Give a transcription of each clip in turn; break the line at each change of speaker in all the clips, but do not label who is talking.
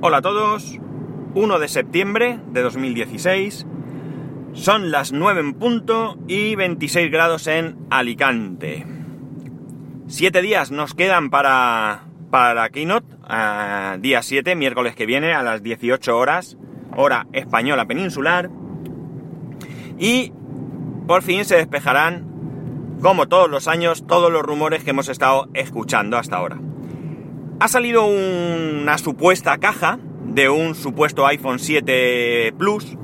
Hola a todos, 1 de septiembre de 2016, son las 9 en punto y 26 grados en Alicante. Siete días nos quedan para, para Keynote, día 7, miércoles que viene a las 18 horas, hora española peninsular, y por fin se despejarán, como todos los años, todos los rumores que hemos estado escuchando hasta ahora. Ha salido una supuesta caja de un supuesto iPhone 7 Plus,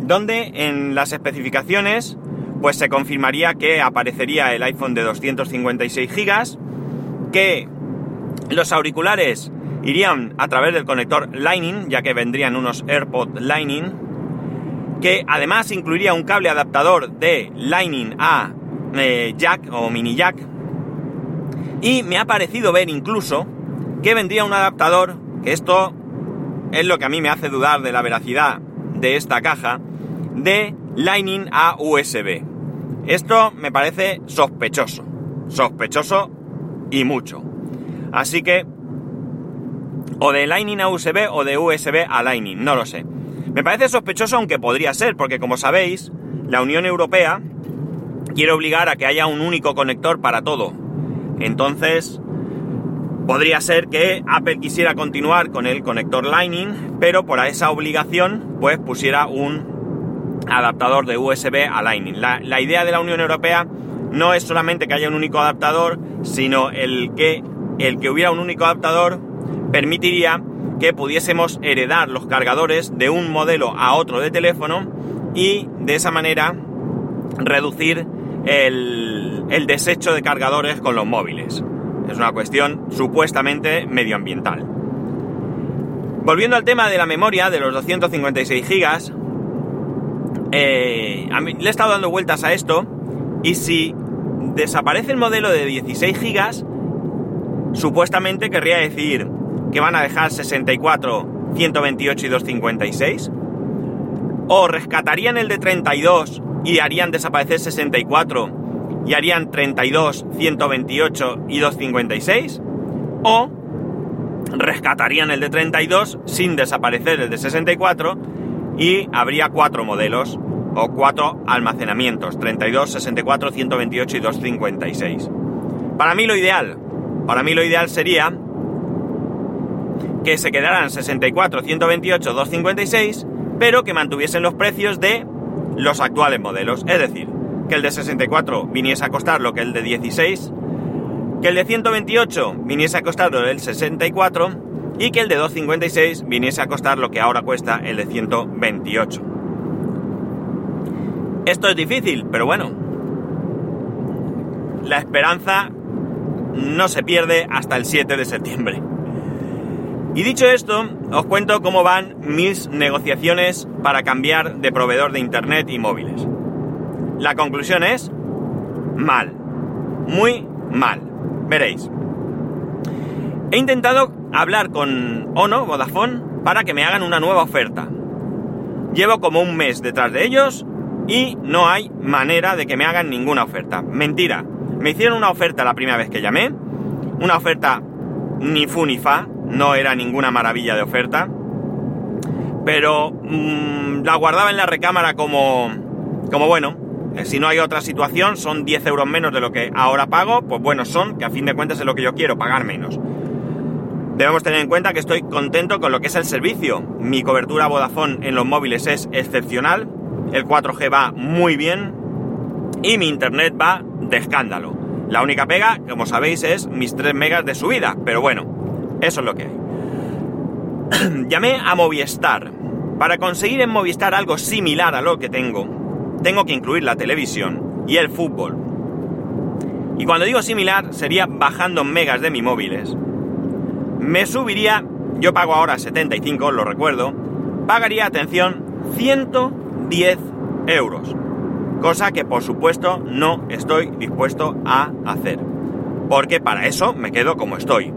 donde en las especificaciones pues se confirmaría que aparecería el iPhone de 256 GB, que los auriculares irían a través del conector Lightning, ya que vendrían unos AirPod Lightning, que además incluiría un cable adaptador de Lightning a eh, jack o mini jack, y me ha parecido ver incluso que vendría un adaptador, que esto es lo que a mí me hace dudar de la veracidad de esta caja, de Lightning a USB. Esto me parece sospechoso, sospechoso y mucho. Así que, o de Lightning a USB o de USB a Lightning, no lo sé. Me parece sospechoso aunque podría ser, porque como sabéis, la Unión Europea quiere obligar a que haya un único conector para todo. Entonces, Podría ser que Apple quisiera continuar con el conector Lightning, pero por esa obligación, pues pusiera un adaptador de USB a Lightning. La, la, idea de la Unión Europea no es solamente que haya un único adaptador, sino el que, el que hubiera un único adaptador permitiría que pudiésemos heredar los cargadores de un modelo a otro de teléfono y de esa manera reducir el, el desecho de cargadores con los móviles. Es una cuestión supuestamente medioambiental. Volviendo al tema de la memoria de los 256 gigas, eh, le he estado dando vueltas a esto y si desaparece el modelo de 16 gigas, supuestamente querría decir que van a dejar 64, 128 y 256, o rescatarían el de 32 y harían desaparecer 64 y harían 32, 128 y 256, o rescatarían el de 32 sin desaparecer el de 64 y habría cuatro modelos o cuatro almacenamientos, 32, 64, 128 y 256. Para mí lo ideal, para mí lo ideal sería que se quedaran 64, 128, 256, pero que mantuviesen los precios de los actuales modelos, es decir, que el de 64 viniese a costar lo que el de 16, que el de 128 viniese a costar lo del 64 y que el de 256 viniese a costar lo que ahora cuesta el de 128. Esto es difícil, pero bueno, la esperanza no se pierde hasta el 7 de septiembre. Y dicho esto, os cuento cómo van mis negociaciones para cambiar de proveedor de internet y móviles. La conclusión es mal. Muy mal. Veréis. He intentado hablar con Ono, Vodafone, para que me hagan una nueva oferta. Llevo como un mes detrás de ellos y no hay manera de que me hagan ninguna oferta. Mentira. Me hicieron una oferta la primera vez que llamé. Una oferta ni fu ni fa. No era ninguna maravilla de oferta. Pero mmm, la guardaba en la recámara como... Como bueno, si no hay otra situación, son 10 euros menos de lo que ahora pago, pues bueno, son, que a fin de cuentas es lo que yo quiero, pagar menos. Debemos tener en cuenta que estoy contento con lo que es el servicio. Mi cobertura Vodafone en los móviles es excepcional, el 4G va muy bien y mi internet va de escándalo. La única pega, como sabéis, es mis 3 megas de subida, pero bueno, eso es lo que hay. Llamé a Movistar para conseguir en Movistar algo similar a lo que tengo tengo que incluir la televisión y el fútbol. Y cuando digo similar, sería bajando megas de mi móviles. Me subiría, yo pago ahora 75, lo recuerdo, pagaría, atención, 110 euros. Cosa que por supuesto no estoy dispuesto a hacer. Porque para eso me quedo como estoy.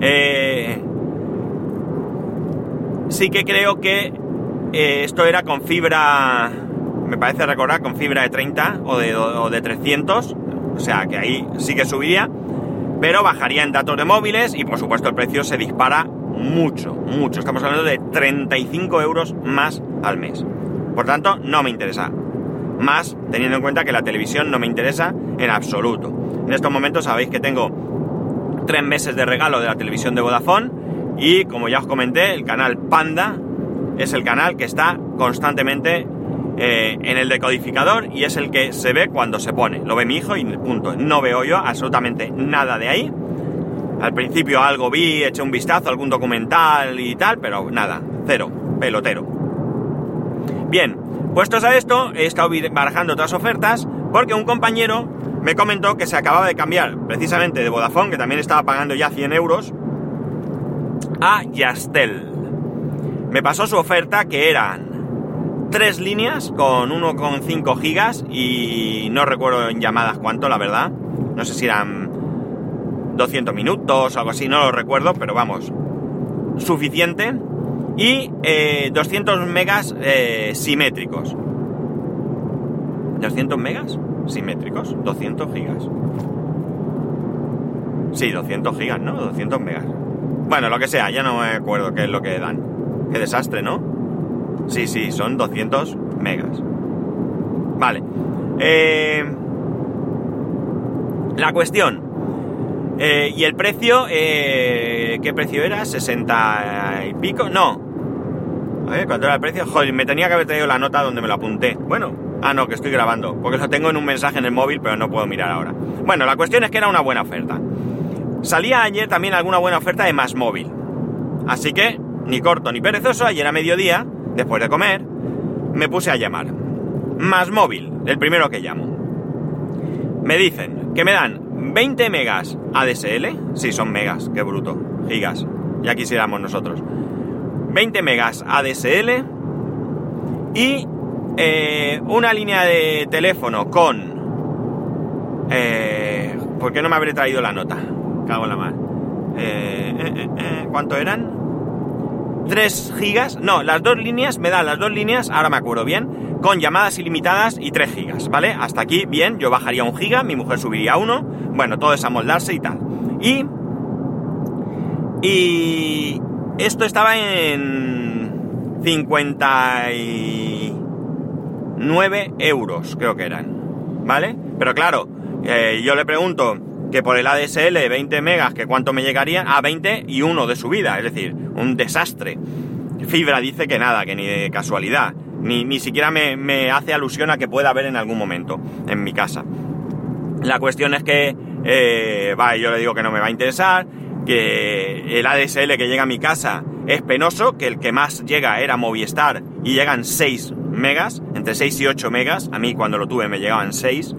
Eh, sí que creo que eh, esto era con fibra, me parece recordar, con fibra de 30 o de, o de 300, o sea que ahí sí que subiría, pero bajaría en datos de móviles y por supuesto el precio se dispara mucho, mucho. Estamos hablando de 35 euros más al mes. Por tanto, no me interesa. Más teniendo en cuenta que la televisión no me interesa en absoluto. En estos momentos sabéis que tengo tres meses de regalo de la televisión de Vodafone y como ya os comenté, el canal Panda es el canal que está constantemente eh, en el decodificador y es el que se ve cuando se pone. Lo ve mi hijo y punto. No veo yo absolutamente nada de ahí. Al principio algo vi, eché un vistazo, algún documental y tal, pero nada, cero, pelotero. Bien, puestos a esto, he estado barajando otras ofertas porque un compañero me comentó que se acababa de cambiar precisamente de Vodafone, que también estaba pagando ya 100 euros, a Yastel. Me pasó su oferta que eran tres líneas con 1,5 gigas y no recuerdo en llamadas cuánto, la verdad. No sé si eran 200 minutos o algo así, no lo recuerdo, pero vamos, suficiente. Y 200 eh, megas eh, simétricos. ¿200 megas? Simétricos, 200 gigas. Sí, 200 gigas, ¿no? 200 megas. Bueno, lo que sea, ya no me acuerdo qué es lo que dan. Qué desastre, ¿no? Sí, sí, son 200 megas. Vale. Eh, la cuestión. Eh, y el precio, eh, ¿qué precio era? ¿60 y pico? No. A ver, ¿cuánto era el precio? Joder, me tenía que haber traído la nota donde me lo apunté. Bueno, ah, no, que estoy grabando, porque lo tengo en un mensaje en el móvil, pero no puedo mirar ahora. Bueno, la cuestión es que era una buena oferta. Salía ayer también alguna buena oferta de más móvil. Así que, ni corto ni perezoso, ayer a mediodía, después de comer, me puse a llamar. Más móvil, el primero que llamo. Me dicen que me dan 20 megas ADSL. Sí, son megas, qué bruto. Gigas, ya quisiéramos nosotros. 20 megas ADSL y eh, una línea de teléfono con... Eh, ¿Por qué no me habré traído la nota? Cago en la mar. Eh, ¿Cuánto eran? 3 gigas. No, las dos líneas, me dan las dos líneas, ahora me acuerdo bien, con llamadas ilimitadas y 3 gigas, ¿vale? Hasta aquí, bien, yo bajaría un giga, mi mujer subiría uno, bueno, todo es amoldarse y tal. Y... Y... Esto estaba en 59 euros, creo que eran. ¿Vale? Pero claro, eh, yo le pregunto que por el ADSL 20 megas, que cuánto me llegaría a 20 y 1 de subida, es decir, un desastre. Fibra dice que nada, que ni de casualidad, ni, ni siquiera me, me, hace alusión a que pueda haber en algún momento en mi casa. La cuestión es que, eh, yo le digo que no me va a interesar, que el ADSL que llega a mi casa es penoso, que el que más llega era Movistar y llegan 6 megas, entre 6 y 8 megas, a mí cuando lo tuve me llegaban 6,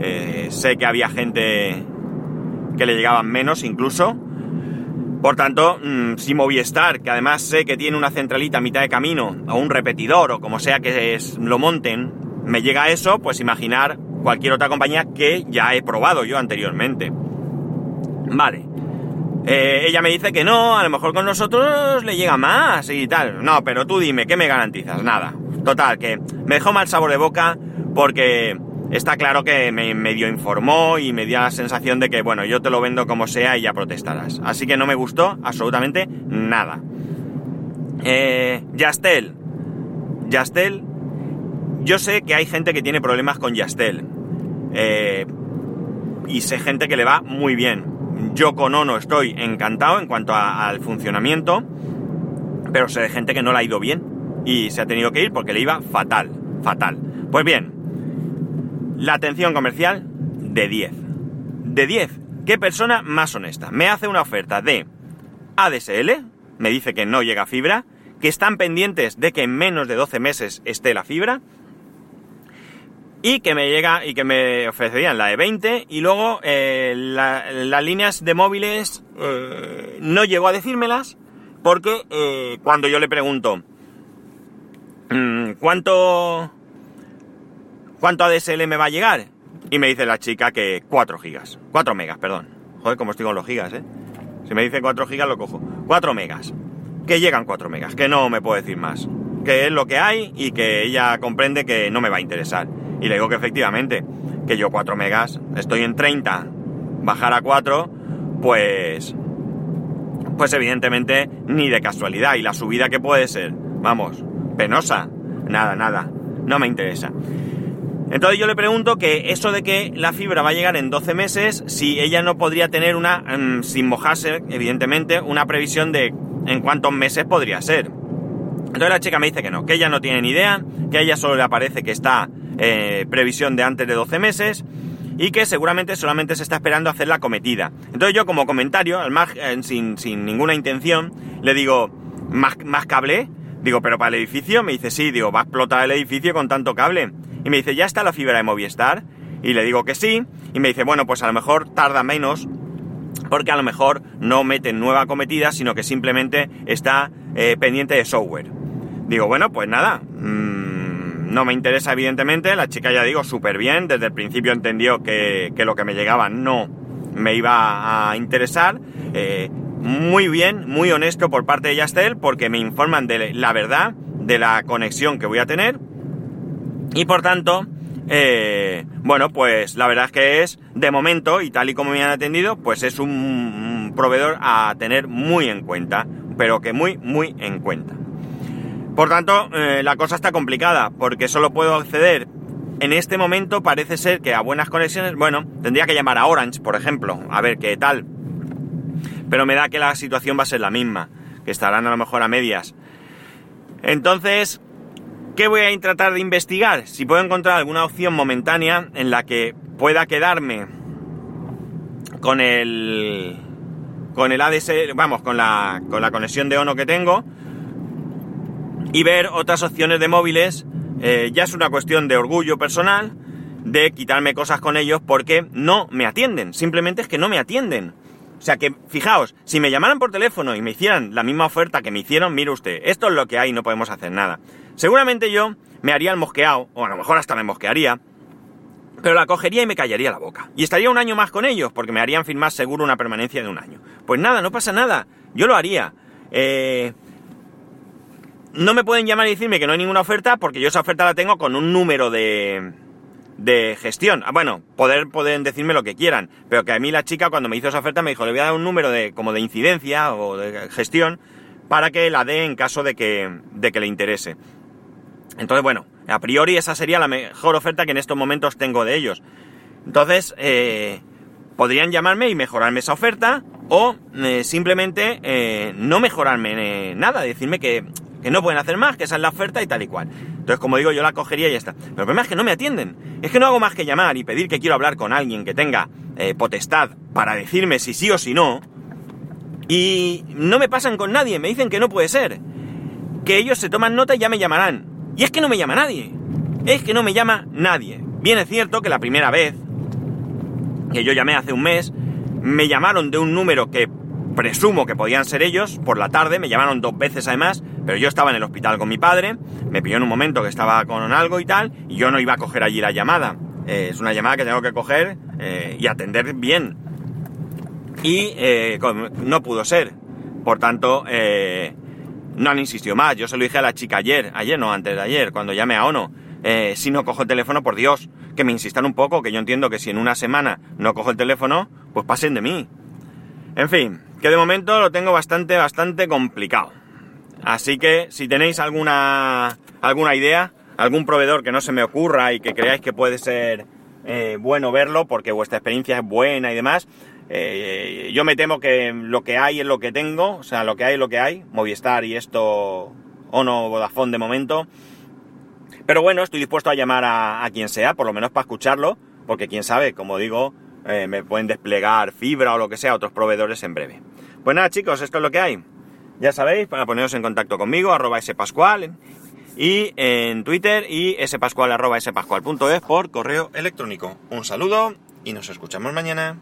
eh, sé que había gente que le llegaban menos incluso, por tanto, mm, si Movistar, que además sé que tiene una centralita a mitad de camino, o un repetidor, o como sea que es, lo monten, me llega eso, pues imaginar cualquier otra compañía que ya he probado yo anteriormente. Vale, eh, ella me dice que no, a lo mejor con nosotros le llega más y tal. No, pero tú dime, ¿qué me garantizas? Nada. Total, que me dejó mal sabor de boca porque está claro que me medio informó y me dio la sensación de que, bueno, yo te lo vendo como sea y ya protestarás. Así que no me gustó absolutamente nada. Eh, Yastel. Yastel. Yo sé que hay gente que tiene problemas con Yastel. Eh, y sé gente que le va muy bien. Yo con Ono estoy encantado en cuanto al funcionamiento, pero sé de gente que no le ha ido bien y se ha tenido que ir porque le iba fatal, fatal. Pues bien, la atención comercial de 10. De 10, ¿qué persona más honesta? Me hace una oferta de ADSL, me dice que no llega fibra, que están pendientes de que en menos de 12 meses esté la fibra, y que me llega y que me ofrecerían la de 20 y luego eh, las líneas de móviles eh, no llegó a decírmelas porque eh, cuando yo le pregunto mm, ¿cuánto cuánto ADSL me va a llegar? y me dice la chica que 4 gigas 4 megas, perdón joder como estoy con los gigas, eh si me dice 4 gigas lo cojo 4 megas que llegan 4 megas, que no me puedo decir más que es lo que hay y que ella comprende que no me va a interesar y le digo que efectivamente, que yo 4 megas, estoy en 30, bajar a 4, pues, Pues evidentemente ni de casualidad. Y la subida que puede ser, vamos, penosa. Nada, nada. No me interesa. Entonces yo le pregunto que eso de que la fibra va a llegar en 12 meses, si ella no podría tener una, mm, sin mojarse, evidentemente, una previsión de en cuántos meses podría ser. Entonces la chica me dice que no, que ella no tiene ni idea, que a ella solo le aparece que está eh, previsión de antes de 12 meses y que seguramente solamente se está esperando hacer la cometida. Entonces yo como comentario, al margen, sin, sin ninguna intención, le digo, ¿más, ¿más cable? Digo, ¿pero para el edificio? Me dice, sí, digo, va a explotar el edificio con tanto cable. Y me dice, ¿ya está la fibra de Movistar? Y le digo que sí. Y me dice, bueno, pues a lo mejor tarda menos porque a lo mejor no meten nueva cometida, sino que simplemente está eh, pendiente de software. Digo, bueno, pues nada, mmm, no me interesa evidentemente, la chica ya digo, súper bien, desde el principio entendió que, que, lo que me llegaba no me iba a interesar, eh, muy bien, muy honesto por parte de Yastel, porque me informan de la verdad de la conexión que voy a tener, y por tanto, eh, bueno, pues la verdad es que es, de momento, y tal y como me han atendido, pues es un, proveedor a tener muy en cuenta, pero que muy, muy en cuenta. Por tanto, eh, la cosa está complicada, porque solo puedo acceder en este momento, parece ser que a buenas conexiones, bueno, tendría que llamar a Orange, por ejemplo, a ver qué tal. Pero me da que la situación va a ser la misma, que estarán a lo mejor a medias. Entonces, ¿Qué voy a tratar de investigar? Si puedo encontrar alguna opción momentánea en la que pueda quedarme con el con el ADSL, vamos, con la, con la conexión de ONO que tengo y ver otras opciones de móviles. Eh, ya es una cuestión de orgullo personal de quitarme cosas con ellos porque no me atienden. Simplemente es que no me atienden. O sea que, fijaos, si me llamaran por teléfono y me hicieran la misma oferta que me hicieron, mire usted, esto es lo que hay, no podemos hacer nada. Seguramente yo me haría el mosqueado, o a lo mejor hasta me mosquearía, pero la cogería y me callaría la boca. Y estaría un año más con ellos, porque me harían firmar seguro una permanencia de un año. Pues nada, no pasa nada, yo lo haría. Eh, no me pueden llamar y decirme que no hay ninguna oferta, porque yo esa oferta la tengo con un número de de gestión. Ah, bueno, poder, pueden decirme lo que quieran, pero que a mí la chica cuando me hizo esa oferta me dijo, le voy a dar un número de, como de incidencia o de gestión para que la dé en caso de que, de que le interese. Entonces, bueno, a priori esa sería la mejor oferta que en estos momentos tengo de ellos. Entonces, eh, podrían llamarme y mejorarme esa oferta o eh, simplemente eh, no mejorarme nada, decirme que que no pueden hacer más, que esa es la oferta y tal y cual. Entonces, como digo, yo la cogería y ya está. Pero el problema es que no me atienden. Es que no hago más que llamar y pedir que quiero hablar con alguien que tenga eh, potestad para decirme si sí o si no. Y no me pasan con nadie, me dicen que no puede ser. Que ellos se toman nota y ya me llamarán. Y es que no me llama nadie. Es que no me llama nadie. Bien es cierto que la primera vez que yo llamé hace un mes, me llamaron de un número que presumo que podían ser ellos, por la tarde, me llamaron dos veces además, pero yo estaba en el hospital con mi padre, me pilló en un momento que estaba con algo y tal, y yo no iba a coger allí la llamada. Eh, es una llamada que tengo que coger eh, y atender bien. Y eh, no pudo ser. Por tanto, no han insistido más. Yo se lo dije a la chica ayer, ayer no, antes de ayer, cuando llamé a ONO. Si no cojo el teléfono, por Dios, que me insistan un poco, que yo entiendo que si en una semana no cojo el teléfono, pues pasen de mí. En fin, que de momento lo tengo bastante, bastante complicado. Así que si tenéis alguna, alguna idea, algún proveedor que no se me ocurra y que creáis que puede ser eh, bueno verlo porque vuestra experiencia es buena y demás, eh, yo me temo que lo que hay es lo que tengo, o sea, lo que hay es lo que hay, Movistar y esto, o no Vodafone de momento. Pero bueno, estoy dispuesto a llamar a, a quien sea, por lo menos para escucharlo, porque quién sabe, como digo, eh, me pueden desplegar fibra o lo que sea otros proveedores en breve. Pues nada chicos, esto es lo que hay. Ya sabéis, para poneros en contacto conmigo, arroba spascual y en Twitter y spascual arroba spascual.es por correo electrónico. Un saludo y nos escuchamos mañana.